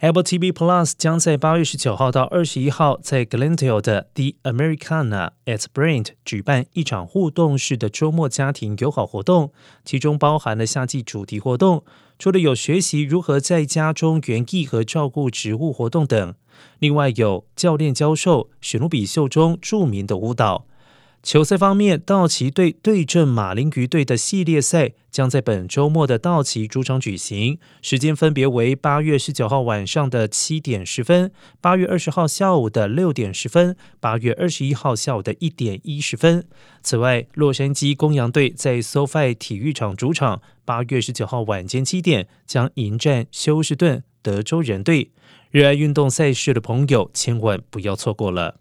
Apple TV Plus 将在八月十九号到二十一号在 Glendale 的 The Americana at Brent 举办一场互动式的周末家庭友好活动，其中包含了夏季主题活动，除了有学习如何在家中园艺和照顾植物活动等，另外有教练教授史努比秀中著名的舞蹈。球赛方面，道奇队对阵马林鱼队的系列赛将在本周末的道奇主场举行，时间分别为八月十九号晚上的七点十分、八月二十号下午的六点十分、八月二十一号下午的一点一十分。此外，洛杉矶公羊队在 SoFi 体育场主场，八月十九号晚间七点将迎战休斯顿德州人队。热爱运动赛事的朋友，千万不要错过了。